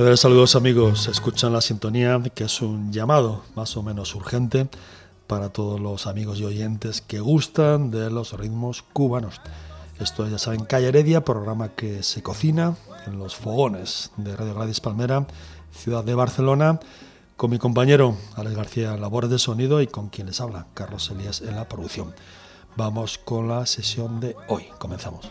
Cordiales saludos amigos, escuchan la sintonía que es un llamado más o menos urgente para todos los amigos y oyentes que gustan de los ritmos cubanos. Esto ya saben, Calle Heredia, programa que se cocina en los fogones de Radio Gladys Palmera, ciudad de Barcelona, con mi compañero Alex García labores de sonido y con quien les habla, Carlos Elías en la producción. Vamos con la sesión de hoy, comenzamos.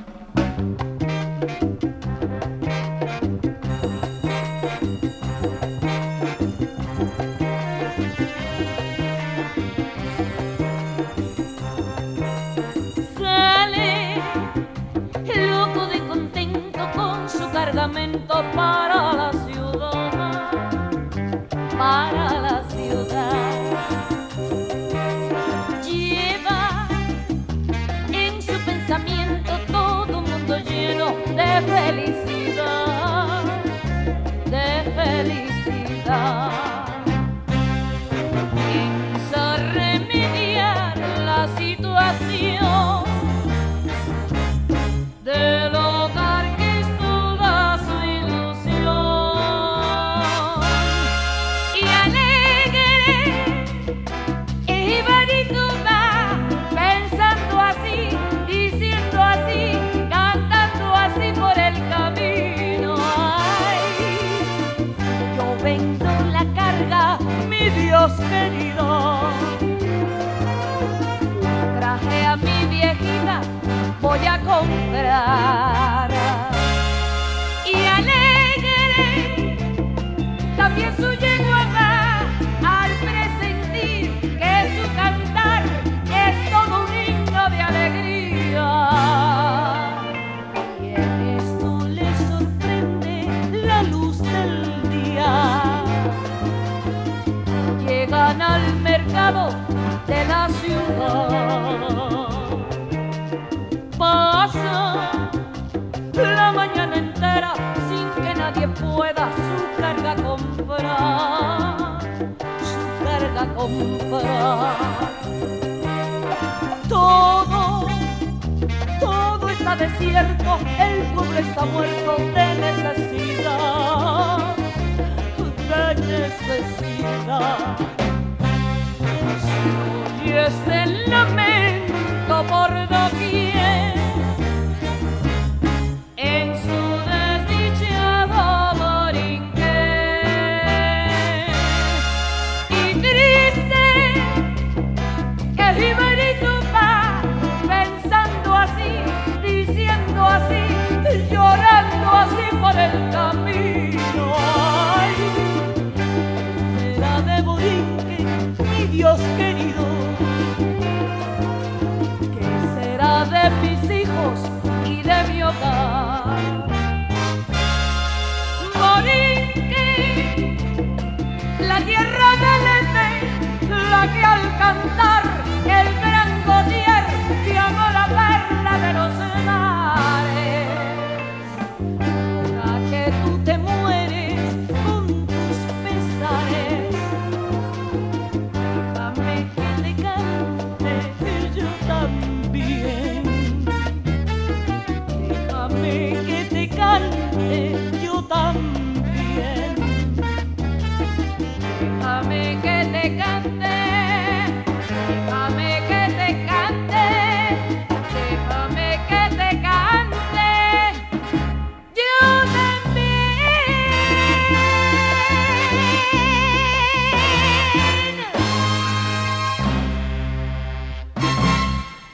Comprar. Pueda su carga comprar, su carga comprar. Todo, todo está desierto, el pueblo está muerto de necesidad de necesidad. Si oyes el lamento por doquier, así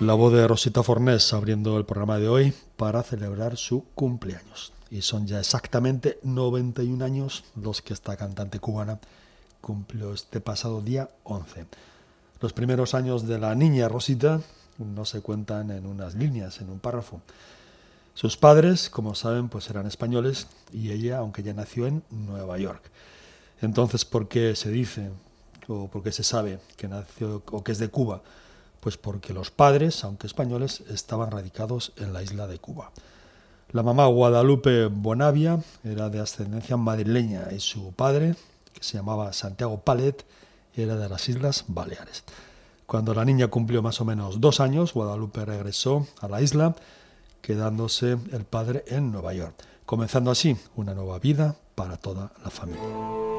La voz de Rosita Fornés abriendo el programa de hoy para celebrar su cumpleaños. Y son ya exactamente 91 años los que esta cantante cubana cumplió este pasado día 11. Los primeros años de la niña Rosita no se cuentan en unas líneas, en un párrafo. Sus padres, como saben, pues eran españoles y ella, aunque ya nació en Nueva York. Entonces, ¿por qué se dice o por qué se sabe que nació o que es de Cuba? Pues porque los padres, aunque españoles, estaban radicados en la isla de Cuba. La mamá Guadalupe Bonavia era de ascendencia madrileña y su padre, que se llamaba Santiago Palet, era de las Islas Baleares. Cuando la niña cumplió más o menos dos años, Guadalupe regresó a la isla, quedándose el padre en Nueva York, comenzando así una nueva vida para toda la familia.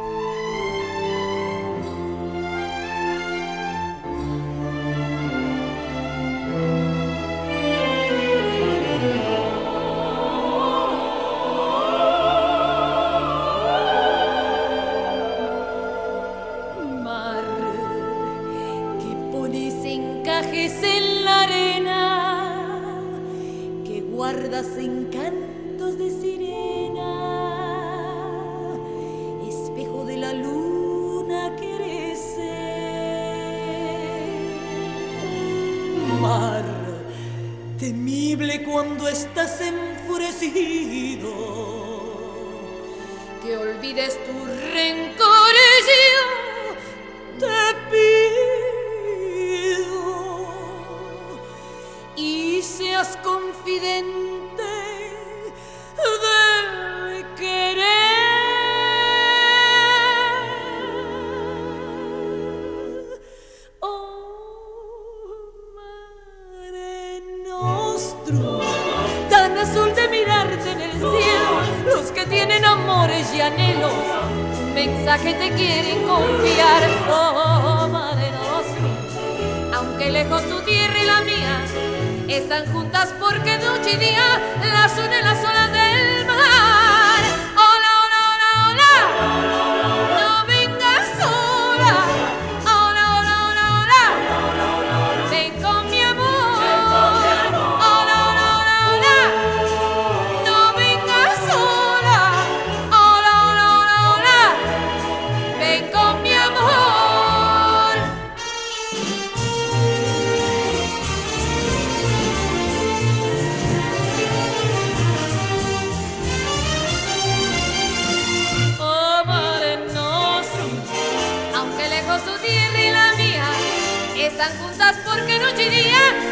Juntas porque noche y día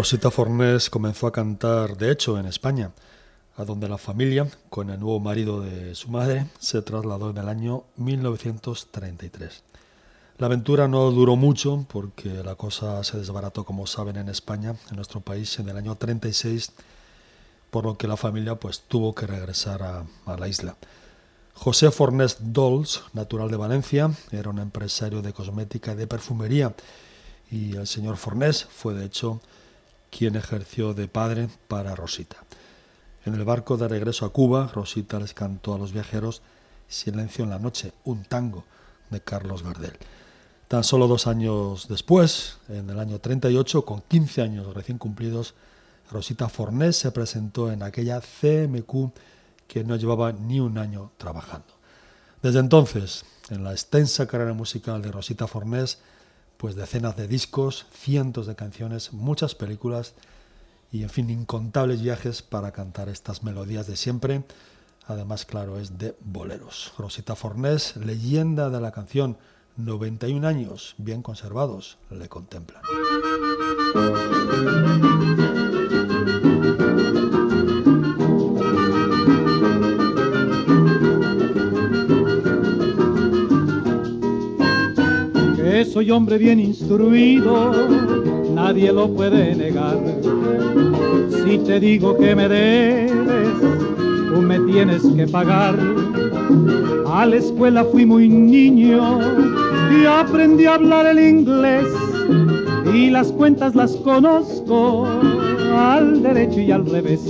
Rosita Fornés comenzó a cantar, de hecho, en España, a donde la familia, con el nuevo marido de su madre, se trasladó en el año 1933. La aventura no duró mucho porque la cosa se desbarató, como saben, en España, en nuestro país, en el año 36, por lo que la familia pues tuvo que regresar a, la isla. José Fornés Dols, natural de Valencia, era un empresario de cosmética y de perfumería y el señor Fornés fue de hecho quien ejerció de padre para Rosita. En el barco de regreso a Cuba, Rosita les cantó a los viajeros Silencio en la noche, un tango de Carlos Gardel. Tan solo dos años después, en el año 38, con 15 años recién cumplidos, Rosita Fornés se presentó en aquella CMQ que no llevaba ni un año trabajando. Desde entonces, en la extensa carrera musical de Rosita Fornés, pues decenas de discos, cientos de canciones, muchas películas y en fin, incontables viajes para cantar estas melodías de siempre. Además, claro, es de boleros. Rosita Fornés, leyenda de la canción 91 años bien conservados le contemplan. Soy hombre bien instruido, nadie lo puede negar. Si te digo que me debes, tú me tienes que pagar. A la escuela fui muy niño y aprendí a hablar el inglés y las cuentas las conozco al derecho y al revés.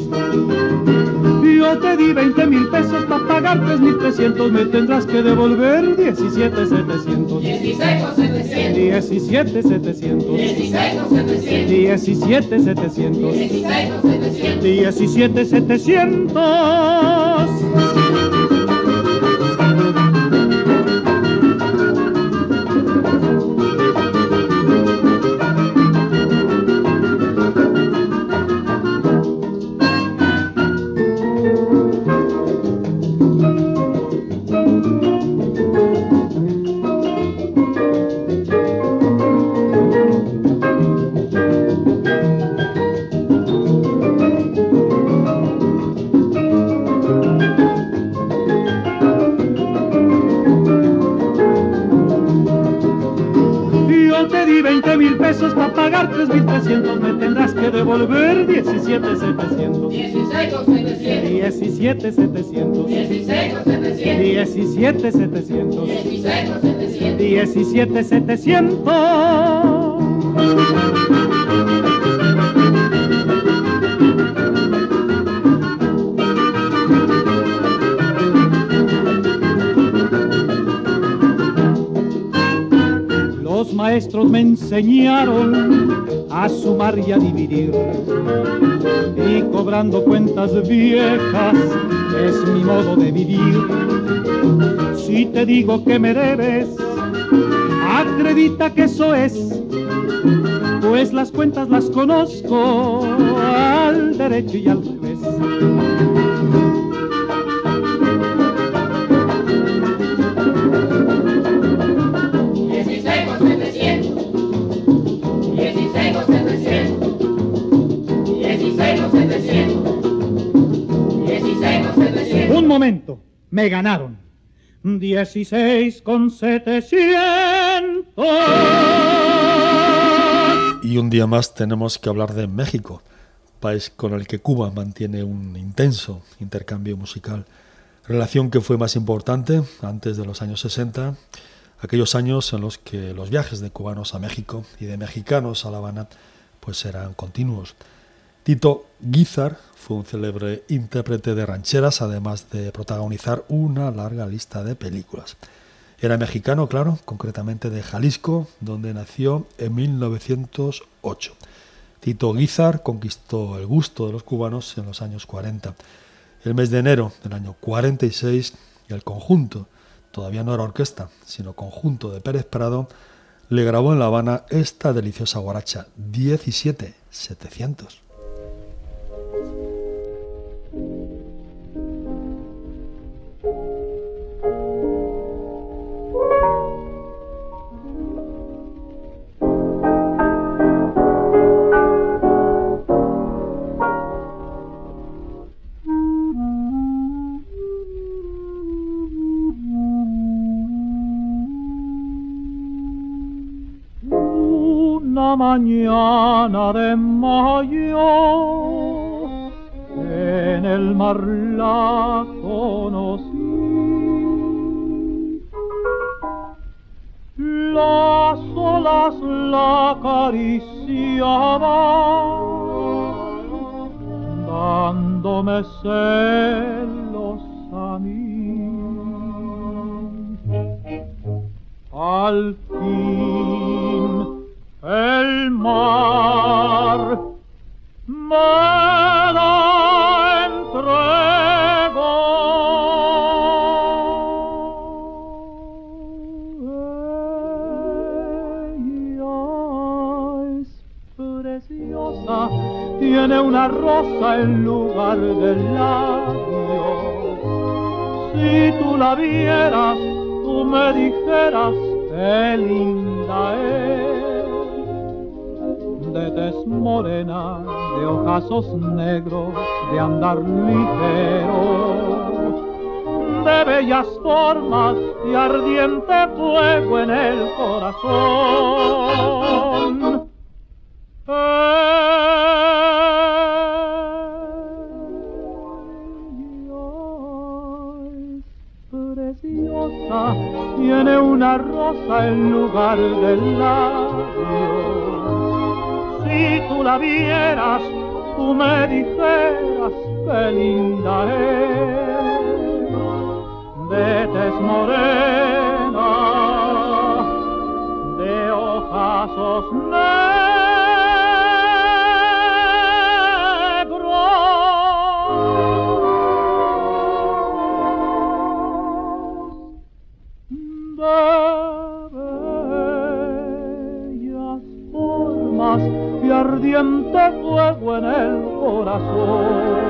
Yo te di 20 mil pesos para pagar 3 mil 300, me tendrás que devolver 17 700. 16 con 700. 17 di 20 mil pesos para pagar 3 mil 300, me tendrás que devolver 17 700. 16 con 700. 17 maestros me enseñaron a sumar y a dividir. Y cobrando cuentas viejas es mi modo de vivir. Si te digo que me debes, acredita que eso es. Pues las cuentas las conozco al derecho y al revés. Momento, me ganaron. 16 con 700. Y un día más tenemos que hablar de México, país con el que Cuba mantiene un intenso intercambio musical, relación que fue más importante antes de los años 60, aquellos años en los que los viajes de cubanos a México y de mexicanos a La Habana pues eran continuos. Tito Guizar fue un célebre intérprete de rancheras, además de protagonizar una larga lista de películas. Era mexicano, claro, concretamente de Jalisco, donde nació en 1908. Tito Guizar conquistó el gusto de los cubanos en los años 40. El mes de enero del año 46, el conjunto, todavía no era orquesta, sino conjunto de Pérez Prado, le grabó en La Habana esta deliciosa guaracha, 17-700. De mayo en el mar la conocí. Las olas la acariciaban, dándome celos a mí. Al en lugar del labio. Si tú la vieras, tú me dijeras qué linda es, de tez morena, de ojazos negros, de andar ligero, de bellas formas y ardiente fuego en el corazón. Rosa en lugar del labio. Si tú la vieras, tú me dijeras qué linda es. Tez morena, en el corazón.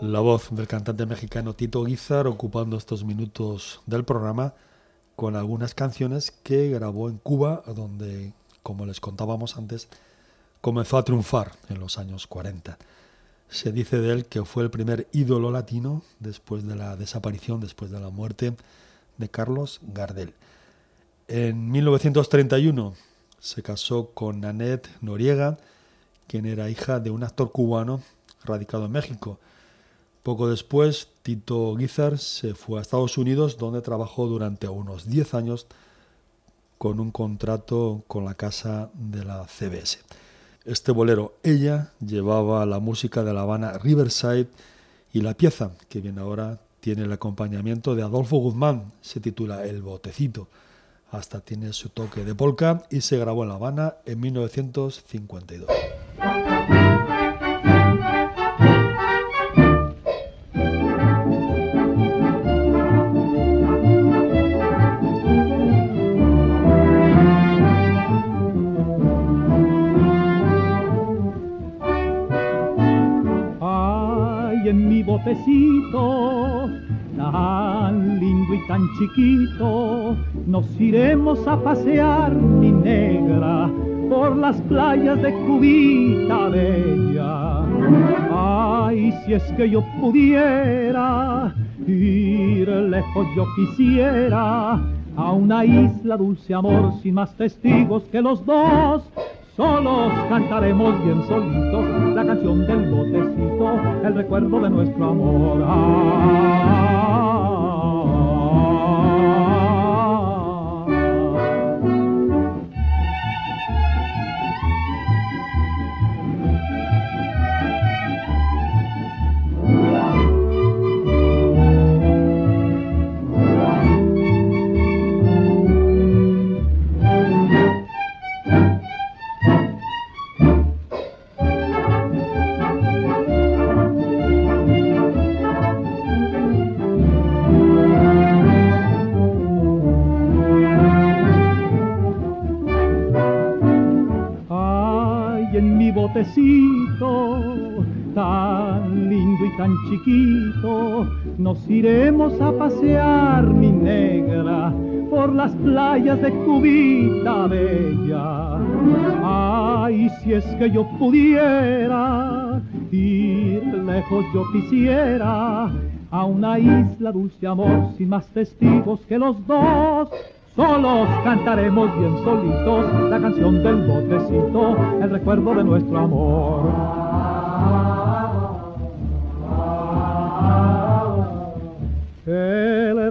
La voz del cantante mexicano Tito Guizar ocupando estos minutos del programa con algunas canciones que grabó en Cuba, donde, como les contábamos antes, comenzó a triunfar en los años 40. Se dice de él que fue el primer ídolo latino después de la desaparición, después de la muerte de Carlos Gardel. En 1931 se casó con Nanette Noriega, quien era hija de un actor cubano radicado en México. Poco después, Tito Guizar se fue a Estados Unidos, donde trabajó durante unos 10 años con un contrato con la casa de la CBS. Este bolero, ella, llevaba la música de La Habana Riverside y la pieza, que viene ahora, tiene el acompañamiento de Adolfo Guzmán, se titula El Botecito. Hasta tiene su toque de polka y se grabó en La Habana en 1952. Tan chiquito, nos iremos a pasear, mi negra, por las playas de Cubita Bella. Ay, si es que yo pudiera ir lejos, yo quisiera a una isla dulce amor sin más testigos que los dos Solos cantaremos bien solitos la canción del botecito, el recuerdo de nuestro amor. De Cubita Bella. Ay, si es que yo pudiera ir lejos, yo quisiera a una isla dulce amor sin más testigos que los dos. Solos cantaremos bien solitos la canción del botecito, el recuerdo de nuestro amor. El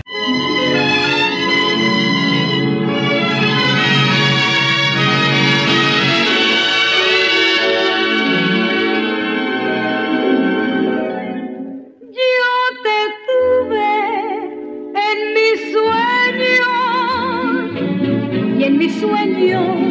En mis sueños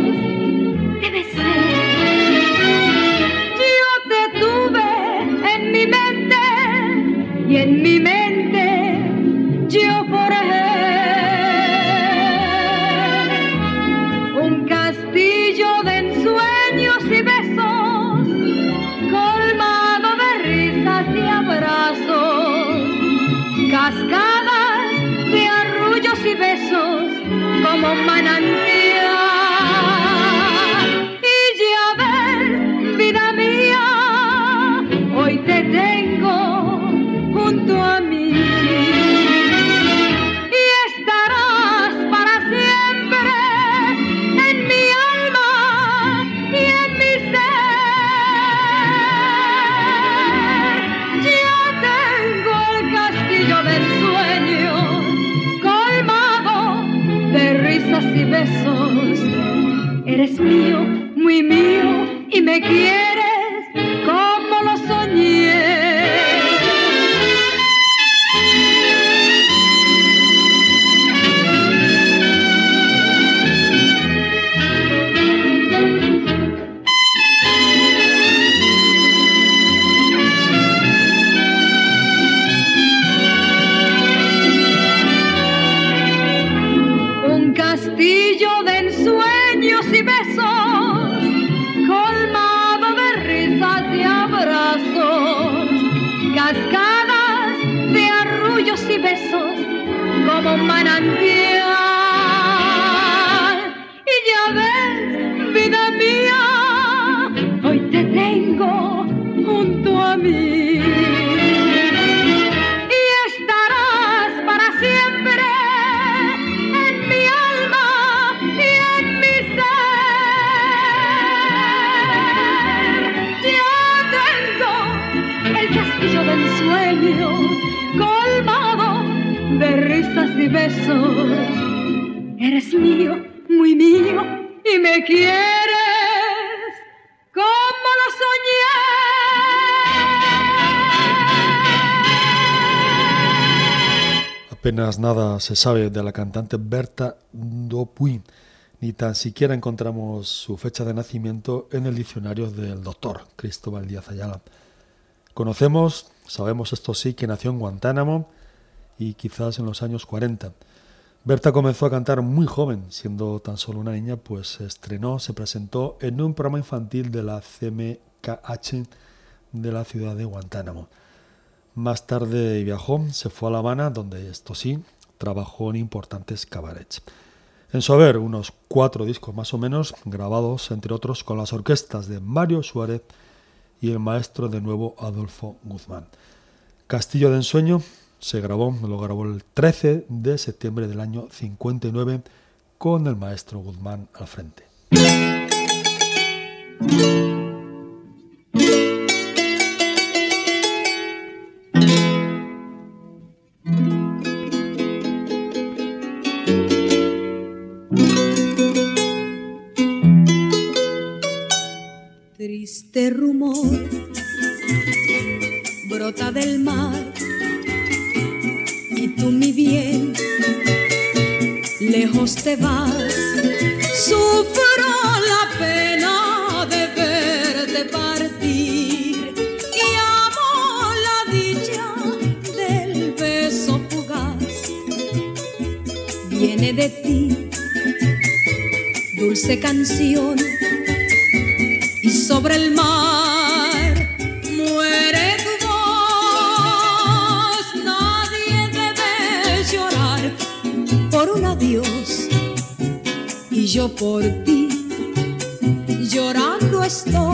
Nada se sabe de la cantante Berta Dupuy, ni tan siquiera encontramos su fecha de nacimiento en el diccionario del doctor Cristóbal Díaz Ayala. Conocemos, sabemos esto sí, que nació en Guantánamo y quizás en los años 40. Berta comenzó a cantar muy joven, siendo tan solo una niña, pues se estrenó, se presentó en un programa infantil de la CMKH de la ciudad de Guantánamo. Más tarde viajó, se fue a La Habana, donde esto sí, trabajó en importantes cabarets. En su haber, unos cuatro discos más o menos, grabados entre otros con las orquestas de Mario Suárez y el maestro de nuevo Adolfo Guzmán. Castillo de Ensueño se grabó, lo grabó el 13 de septiembre del año 59 con el maestro Guzmán al frente. Rumor brota del mar y tú mi bien lejos te vas. Sufro la pena de verte partir y amo la dicha del beso fugaz. Viene de ti dulce canción sobre el mar muere tu voz. Nadie debe llorar por un adiós y yo por ti llorando estoy.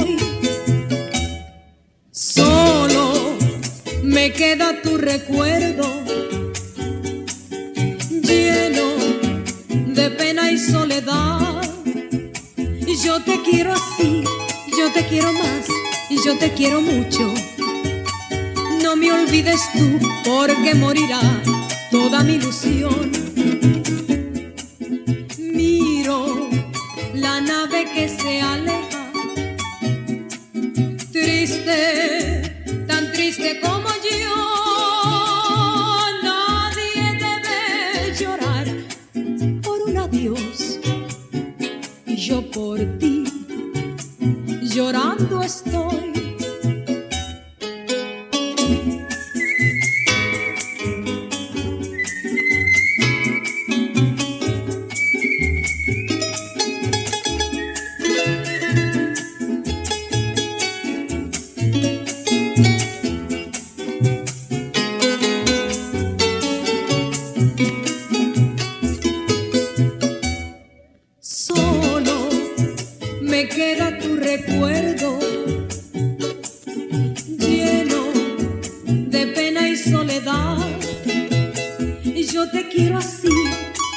Yo te quiero así,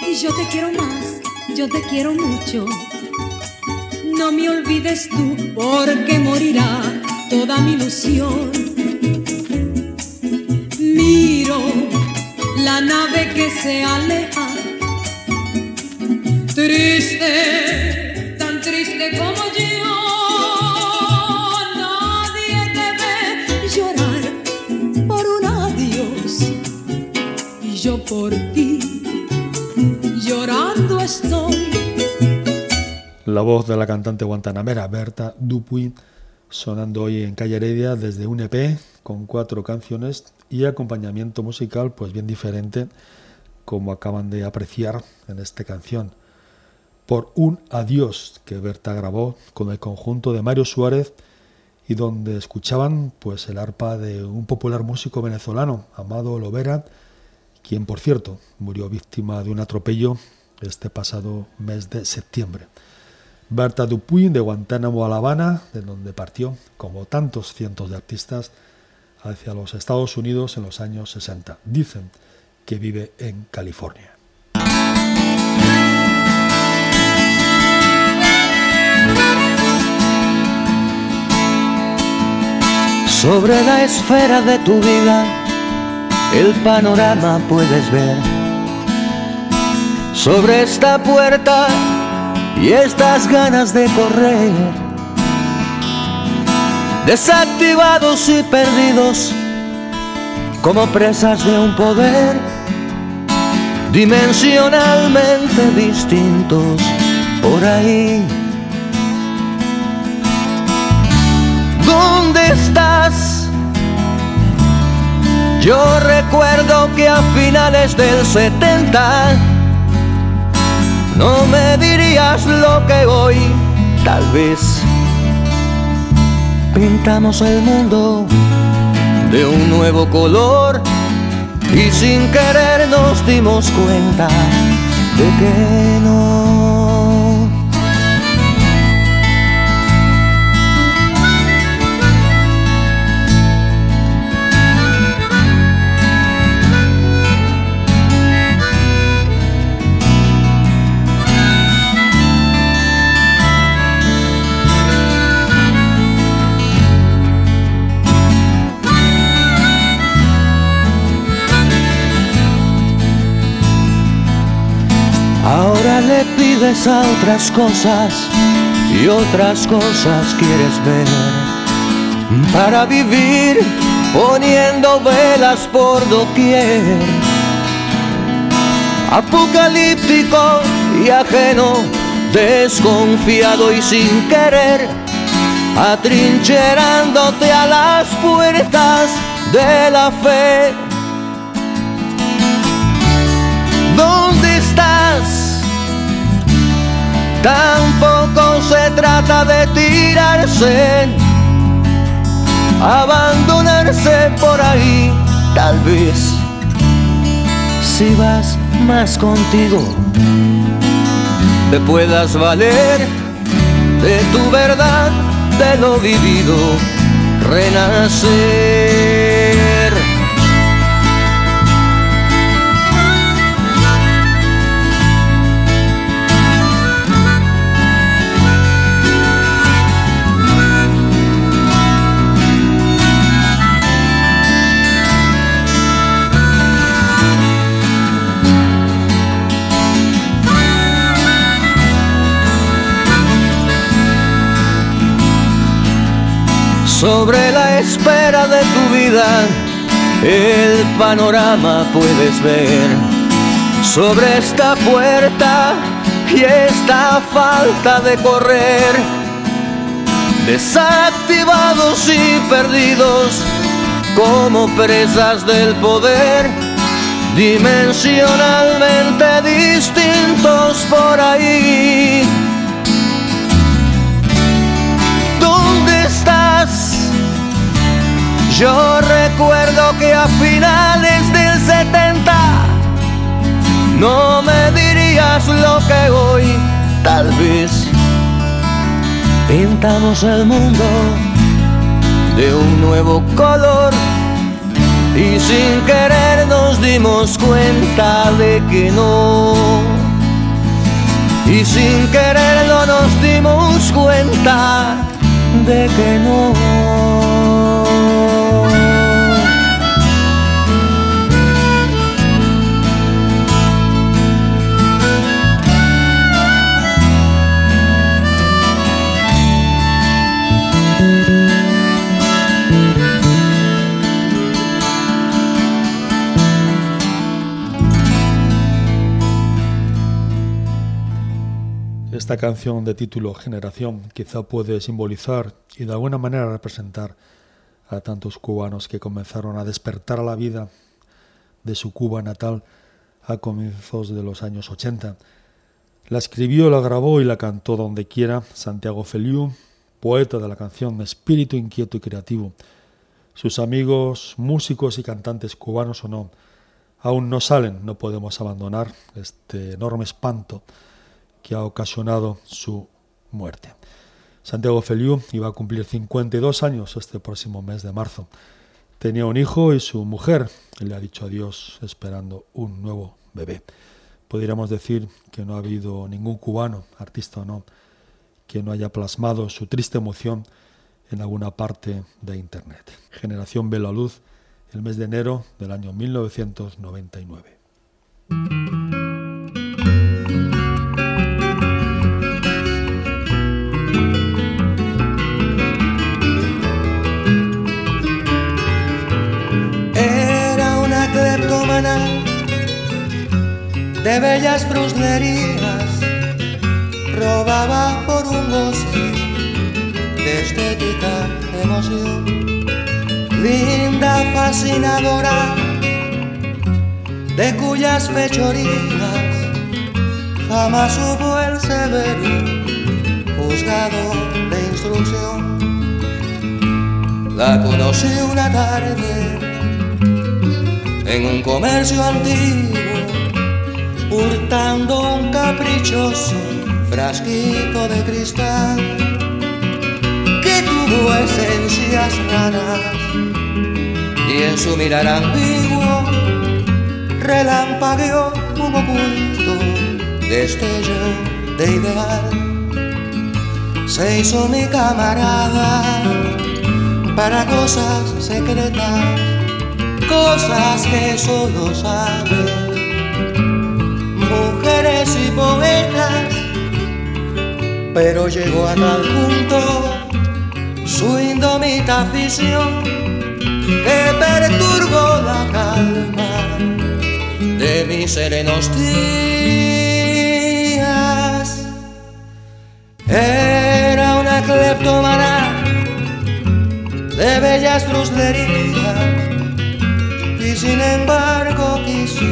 y yo te quiero más, yo te quiero mucho. No me olvides tú, porque morirá toda mi ilusión. Miro la nave que se aleja triste, tan triste como yo. La voz de la cantante guantanamera Berta Dupuy sonando hoy en Calle Heredia desde un EP con cuatro canciones y acompañamiento musical pues bien diferente como acaban de apreciar en esta canción por un adiós que Berta grabó con el conjunto de Mario Suárez y donde escuchaban pues el arpa de un popular músico venezolano Amado Lovera quien por cierto murió víctima de un atropello este pasado mes de septiembre. Berta Dupuy de Guantánamo a La Habana, de donde partió, como tantos cientos de artistas, hacia los Estados Unidos en los años 60. Dicen que vive en California. Sobre la esfera de tu vida, el panorama puedes ver. Sobre esta puerta y estas ganas de correr. Desactivados y perdidos como presas de un poder dimensionalmente distintos por ahí. ¿Dónde estás? Yo recuerdo que a finales del 70 no me dirías lo que hoy tal vez pintamos el mundo de un nuevo color y sin querer nos dimos cuenta de que no. A otras cosas y otras cosas quieres ver para vivir poniendo velas por doquier. Apocalíptico y ajeno, desconfiado y sin querer, atrincherándote a las puertas de la fe. ¿Dónde estás? Tampoco se trata de tirarse, abandonarse por ahí, tal vez. Si vas más contigo, te puedas valer de tu verdad, de lo vivido, renacer. Sobre la espera de tu vida, el panorama puedes ver. Sobre esta puerta y esta falta de correr. Desactivados y perdidos como presas del poder. Dimensionalmente distintos por ahí Yo recuerdo que a finales del 70 no me dirías lo que hoy tal vez pintamos el mundo de un nuevo color y sin querer nos dimos cuenta de que no. Y sin quererlo nos dimos cuenta de que no. Esta canción de título Generación quizá puede simbolizar y de alguna manera representar a tantos cubanos que comenzaron a despertar a la vida de su Cuba natal a comienzos de los años 80. La escribió, la grabó y la cantó donde quiera Santiago Feliu, poeta de la canción Espíritu inquieto y creativo. Sus amigos, músicos y cantantes cubanos o no, aún no salen, no podemos abandonar este enorme espanto que ha ocasionado su muerte. Santiago Feliu iba a cumplir 52 años este próximo mes de marzo. Tenía un hijo y su mujer le ha dicho adiós esperando un nuevo bebé. Podríamos decir que no ha habido ningún cubano, artista o no, que no haya plasmado su triste emoción en alguna parte de Internet. Generación Ve la Luz, el mes de enero del año 1999. Bellas fruslerías, robaba por un goce de estética emoción, linda, fascinadora, de cuyas fechorías jamás hubo el severo juzgado de instrucción. La conocí una tarde en un comercio antiguo hurtando un caprichoso frasquito de cristal que tuvo esencias raras y en su mirar ambiguo relampagueó un oculto destello de ideal. Se hizo mi camarada para cosas secretas, cosas que solo sabe y poetas, pero llegó a tal punto su indomita afición que perturbó la calma de mis serenos días. Era una cleptomana de bellas fruslerías y sin embargo quiso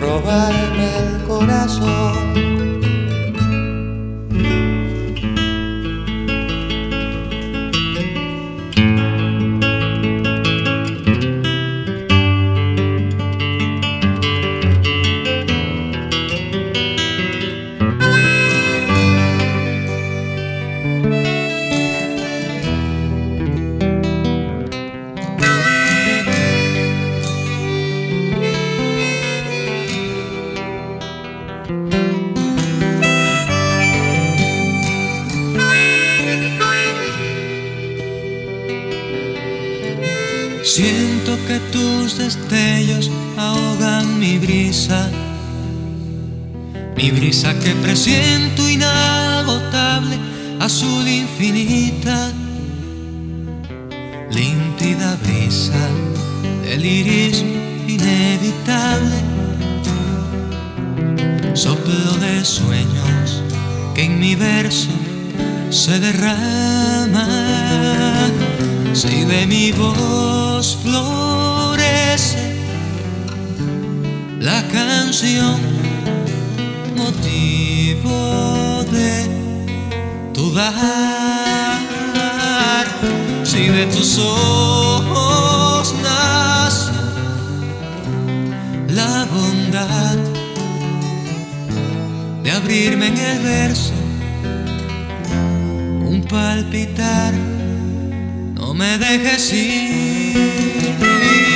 robarme el corazón. Tus destellos ahogan mi brisa, mi brisa que presiento inagotable, azul infinita, límpida brisa del irismo inevitable, soplo de sueños que en mi verso se derrama si de mi voz la canción, motivo de tu dar, si de tus ojos nace la bondad de abrirme en el verso, un palpitar no me dejes ir.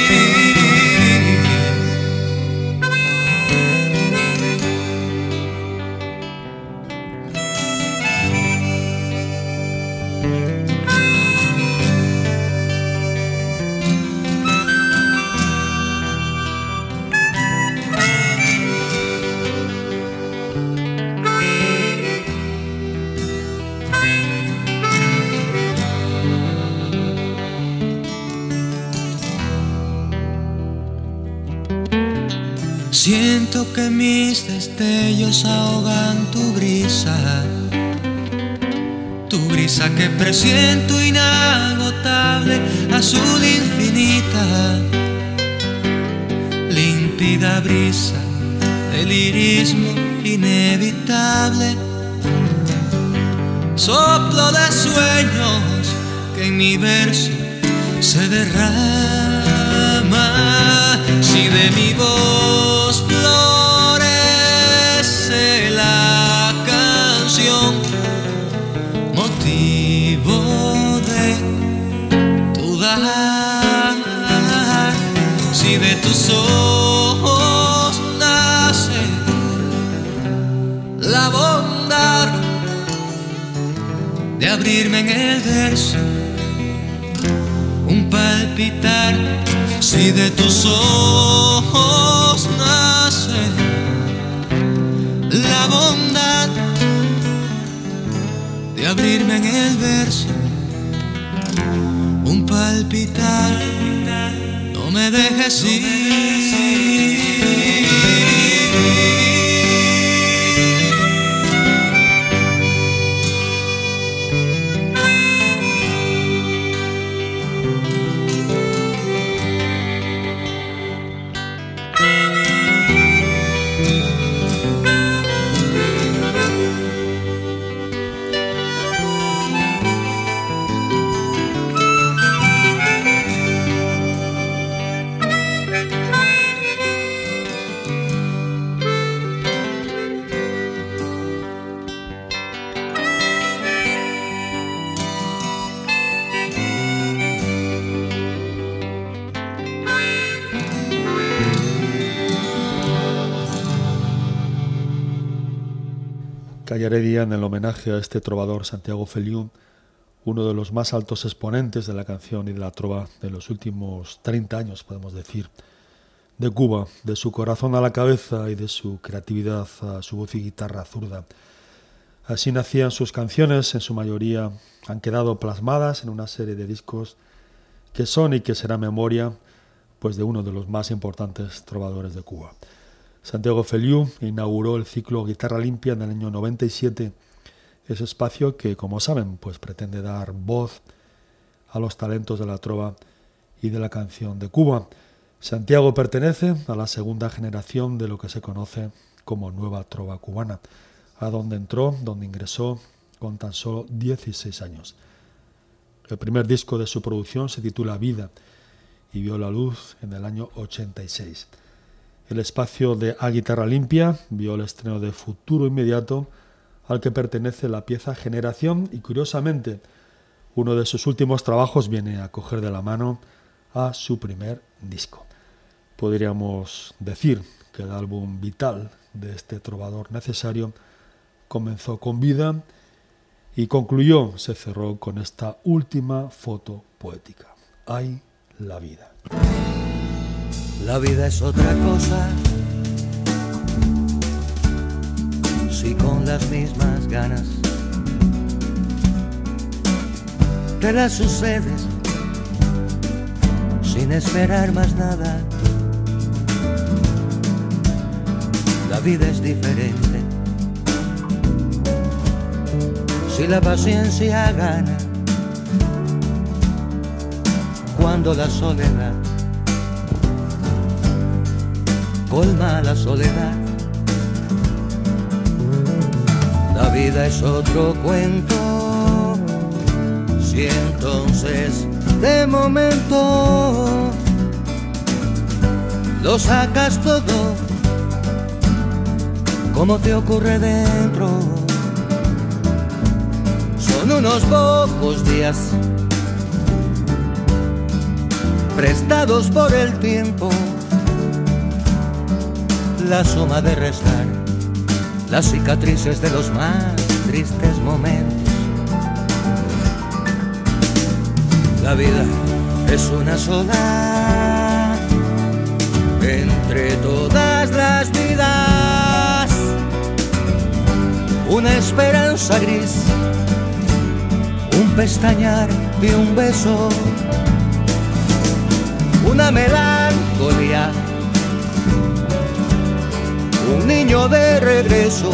Que mis destellos ahogan tu brisa, tu brisa que presiento inagotable, azul infinita, límpida brisa del irismo inevitable, soplo de sueños que en mi verso se derrama, si de mi voz abrirme en el verso un palpitar. Si de tus ojos nace la bondad de abrirme en el verso un palpitar. No me dejes ir Heredia en el homenaje a este trovador Santiago Feliú, uno de los más altos exponentes de la canción y de la trova de los últimos 30 años, podemos decir, de Cuba, de su corazón a la cabeza y de su creatividad a su voz y guitarra zurda. Así nacían sus canciones, en su mayoría han quedado plasmadas en una serie de discos que son y que será memoria pues de uno de los más importantes trovadores de Cuba. Santiago Feliú inauguró el ciclo Guitarra Limpia en el año 97, ese espacio que, como saben, pues pretende dar voz a los talentos de la trova y de la canción de Cuba. Santiago pertenece a la segunda generación de lo que se conoce como Nueva Trova Cubana, a donde entró, donde ingresó con tan solo 16 años. El primer disco de su producción se titula Vida y vio la luz en el año 86. El espacio de A Guitarra Limpia vio el estreno de Futuro Inmediato, al que pertenece la pieza Generación y curiosamente uno de sus últimos trabajos viene a coger de la mano a su primer disco. Podríamos decir que el álbum vital de este trovador necesario comenzó con vida y concluyó, se cerró con esta última foto poética. Ay, la vida. La vida es otra cosa. Si con las mismas ganas te la sucedes sin esperar más nada. La vida es diferente. Si la paciencia gana, cuando la soledad colma la soledad. La vida es otro cuento, si entonces de momento lo sacas todo como te ocurre dentro. Son unos pocos días prestados por el tiempo, la suma de restar las cicatrices de los más tristes momentos. La vida es una sola entre todas las vidas, una esperanza gris, un pestañar y un beso una melancolía, un niño de regreso,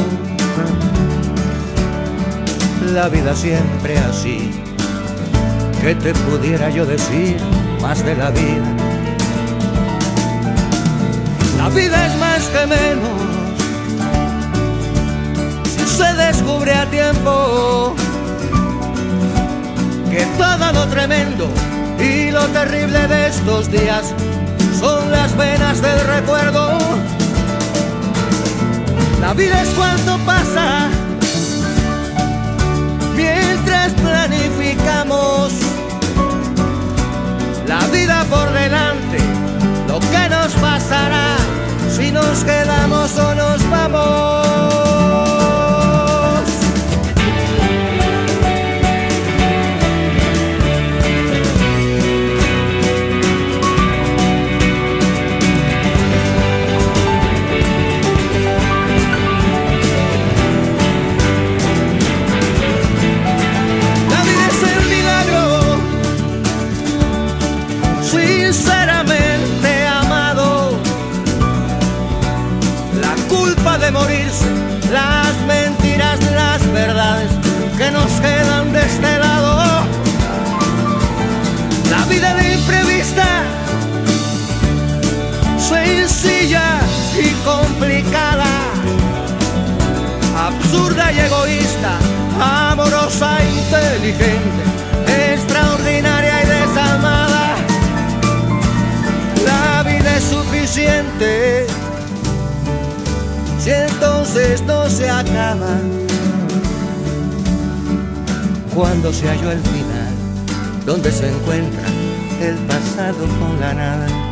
la vida siempre así, que te pudiera yo decir más de la vida. La vida es más que menos, si se descubre a tiempo que todo lo tremendo y lo terrible de estos días son las venas del recuerdo. La vida es cuanto pasa mientras planificamos la vida por delante, lo que nos pasará si nos quedamos o nos vamos. Absurda y egoísta, amorosa e inteligente, extraordinaria y desalmada. La vida es suficiente si entonces no se acaba, cuando se halló el final, donde se encuentra el pasado con la nada.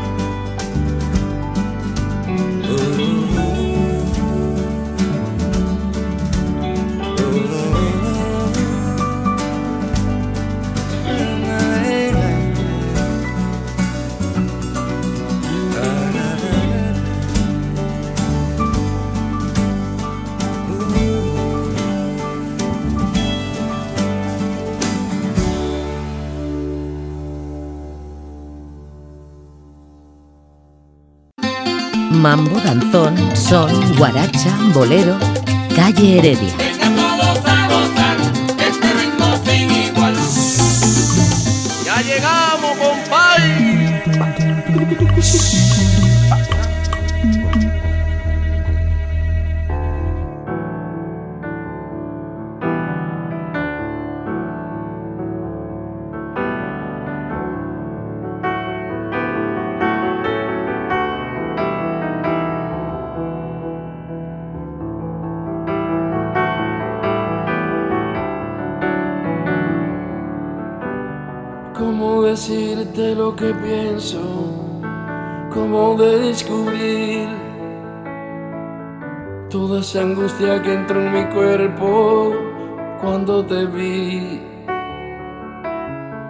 Mambo, danzón, son, guaracha, bolero, calle Heredia. Ya llegamos, compadre. Que entró en mi cuerpo cuando te vi?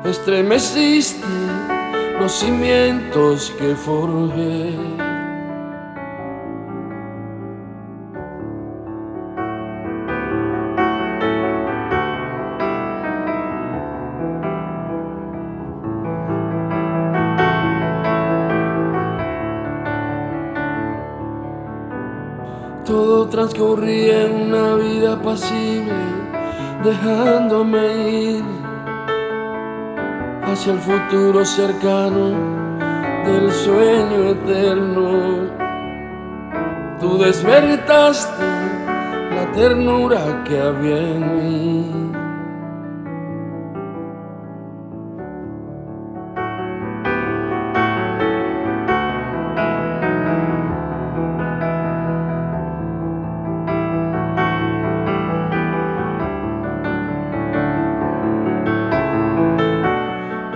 Estremeciste los cimientos que forjé. Todo transcurría en una vida apacible, dejándome ir hacia el futuro cercano del sueño eterno. Tú despertaste la ternura que había en mí.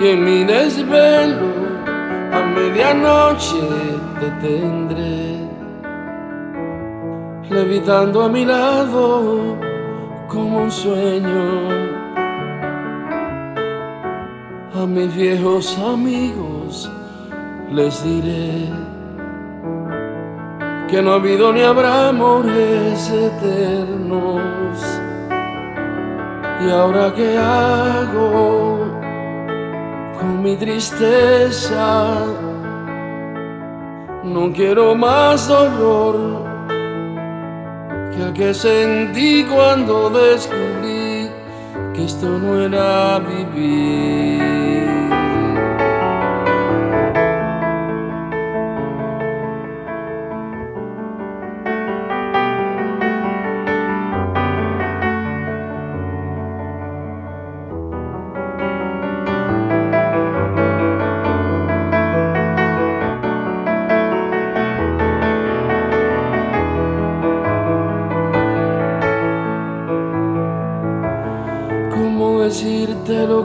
Y en mi desvelo a medianoche te tendré, levitando a mi lado como un sueño. A mis viejos amigos les diré que no ha habido ni habrá amores eternos. ¿Y ahora qué hago? Mi tristeza. No quiero más dolor que el que sentí cuando descubrí que esto no era vivir.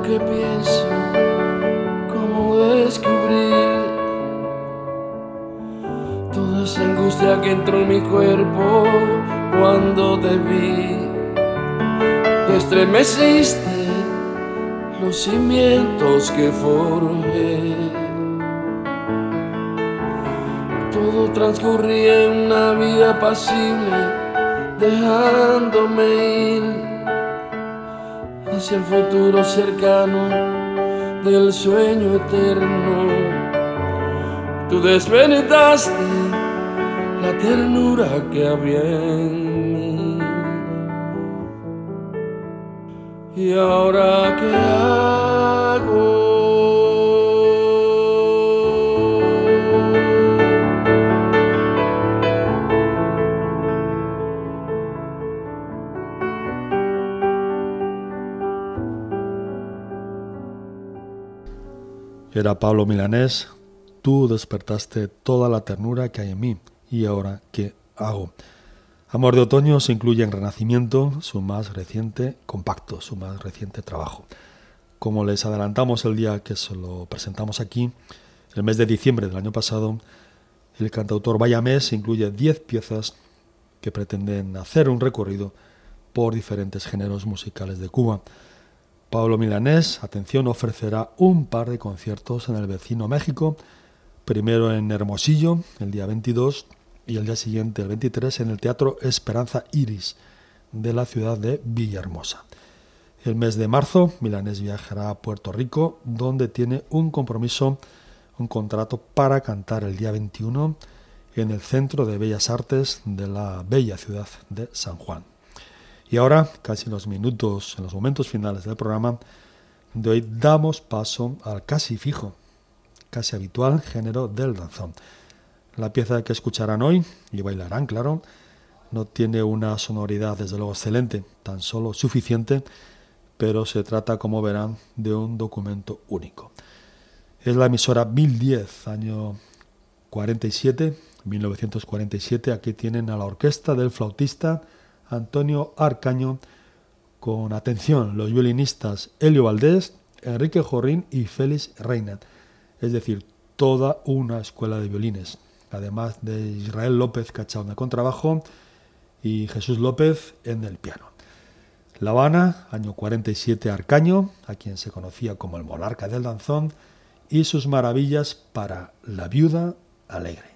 Que pienso, cómo descubrir toda esa angustia que entró en mi cuerpo cuando te vi. Estremeciste los cimientos que forjé. Todo transcurría en una vida apacible, dejándome ir hacia el futuro cercano del sueño eterno. Tú despertaste la ternura que había en mí. Y ahora qué hago? Era Pablo Milanés, tú despertaste toda la ternura que hay en mí. ¿Y ahora qué hago? Amor de Otoño se incluye en Renacimiento, su más reciente compacto, su más reciente trabajo. Como les adelantamos el día que se lo presentamos aquí, el mes de diciembre del año pasado, el cantautor Bayamés incluye 10 piezas que pretenden hacer un recorrido por diferentes géneros musicales de Cuba. Pablo Milanés, atención, ofrecerá un par de conciertos en el vecino México, primero en Hermosillo el día 22 y el día siguiente, el 23, en el Teatro Esperanza Iris de la ciudad de Villahermosa. El mes de marzo, Milanés viajará a Puerto Rico, donde tiene un compromiso, un contrato para cantar el día 21 en el Centro de Bellas Artes de la bella ciudad de San Juan. Y ahora, casi en los minutos, en los momentos finales del programa de hoy, damos paso al casi fijo, casi habitual género del danzón. La pieza que escucharán hoy, y bailarán, claro, no tiene una sonoridad desde luego excelente, tan solo suficiente, pero se trata, como verán, de un documento único. Es la emisora 1010, año 47, 1947. Aquí tienen a la orquesta del flautista Antonio Arcaño, con atención los violinistas Helio Valdés, Enrique Jorrín y Félix Reina, es decir, toda una escuela de violines, además de Israel López Cachao en el contrabajo y Jesús López en el piano. La Habana, año 47, Arcaño, a quien se conocía como el monarca del danzón, y sus maravillas para la viuda alegre.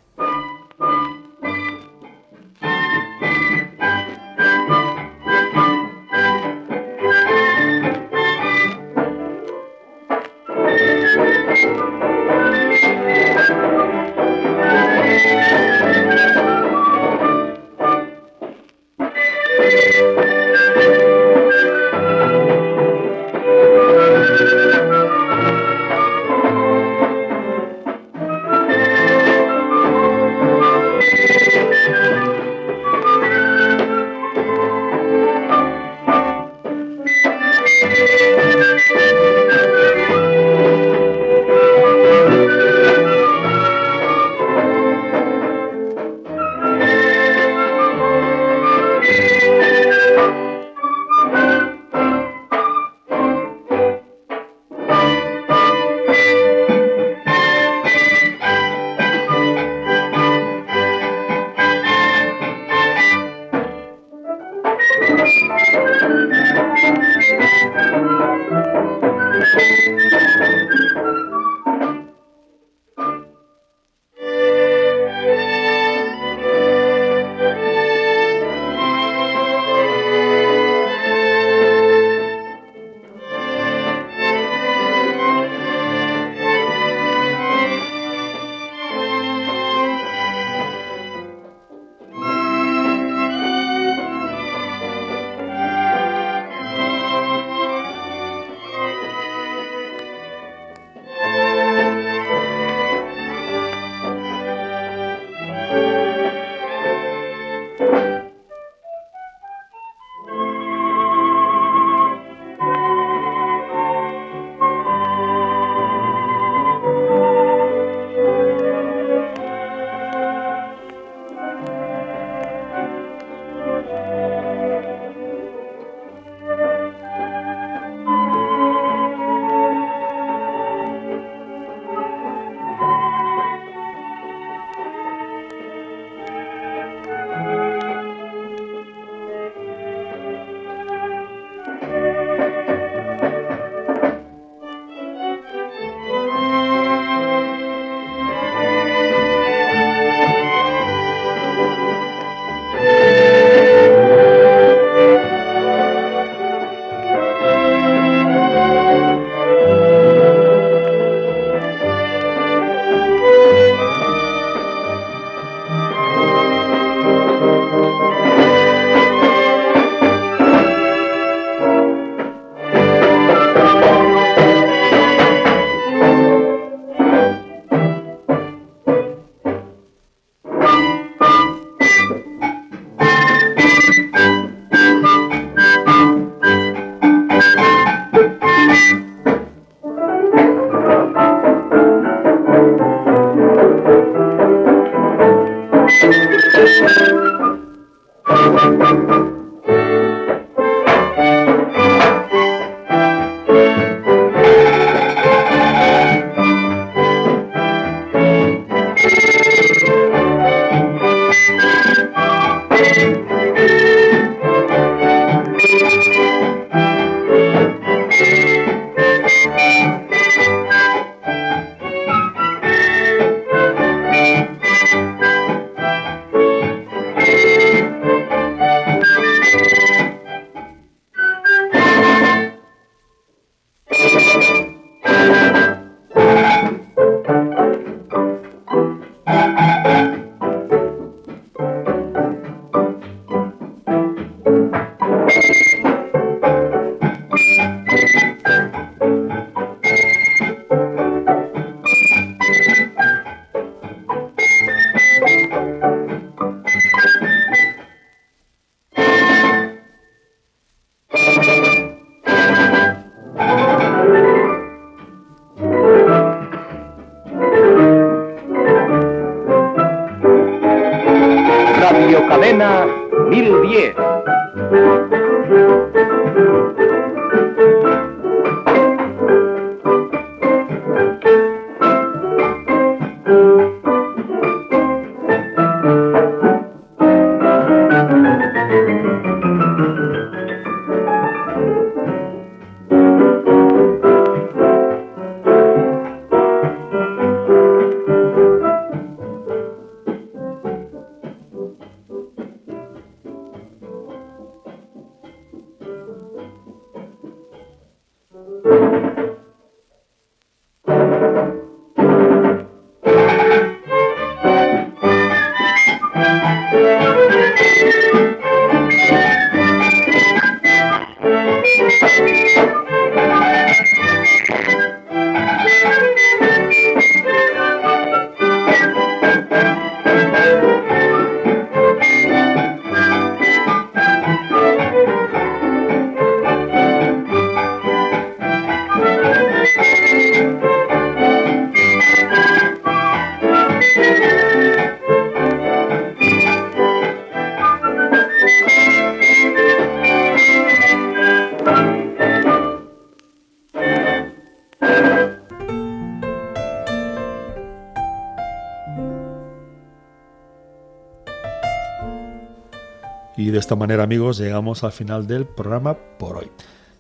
Manera, amigos, llegamos al final del programa por hoy.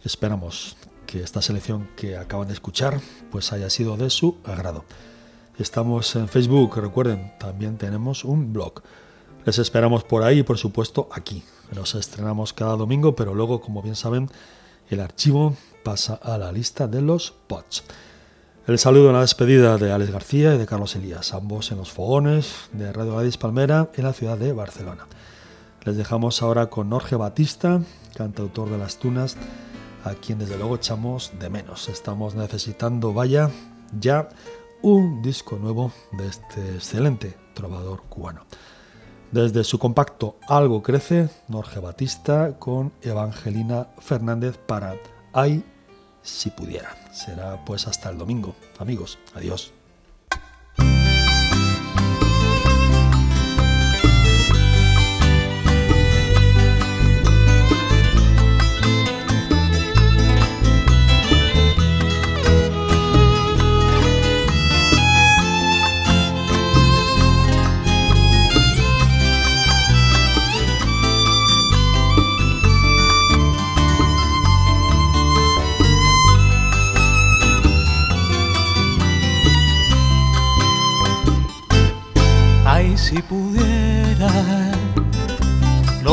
Esperamos que esta selección que acaban de escuchar pues haya sido de su agrado. Estamos en Facebook, recuerden, también tenemos un blog. Les esperamos por ahí y por supuesto aquí. Nos estrenamos cada domingo, pero luego, como bien saben, el archivo pasa a la lista de los pods. El saludo en la despedida de Alex García y de Carlos Elías, ambos en los fogones de Radio Gadis Palmera en la ciudad de Barcelona. Les dejamos ahora con Jorge Batista, cantautor de las tunas, a quien desde luego echamos de menos. Estamos necesitando, vaya, ya un disco nuevo de este excelente trovador cubano. Desde su compacto Algo Crece, Jorge Batista con Evangelina Fernández para Ay si pudiera. Será pues hasta el domingo. Amigos, adiós.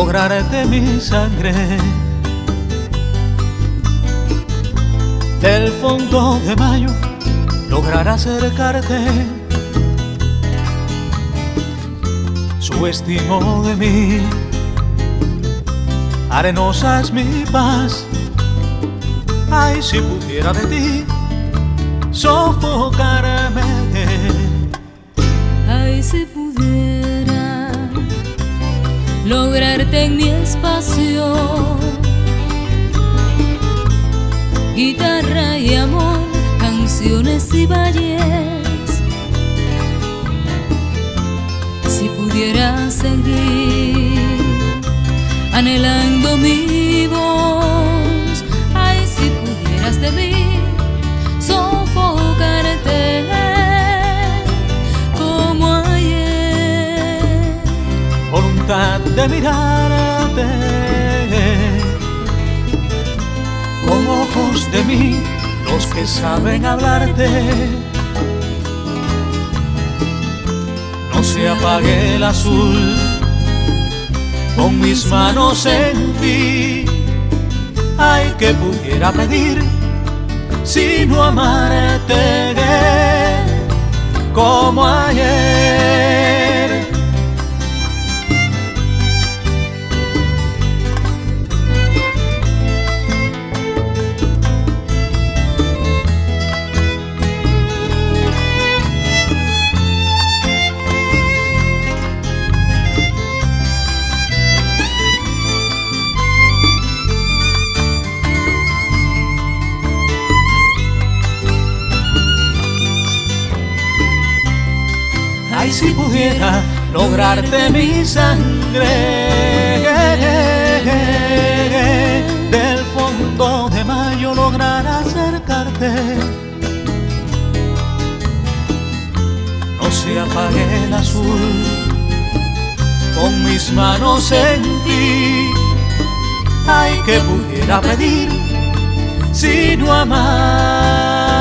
Lograrte mi sangre. Del fondo de mayo lograr acercarte. Su estimo de mí. Arenosa es mi paz. Ay si pudiera de ti sofocarme lograrte en mi espacio. Guitarra y amor, canciones y valles. Si pudiera seguir anhelando mi voz, ay, si pudieras de mí de mirarte como ojos de mí los que saben hablarte. No se apague el azul con mis manos en ti. Ay, que pudiera pedir sino amarte como ayer. Si pudiera lograrte mi sangre del fondo de mayo lograr acercarte. No se apague el azul con mis manos en ti. Ay que pudiera pedir si no amar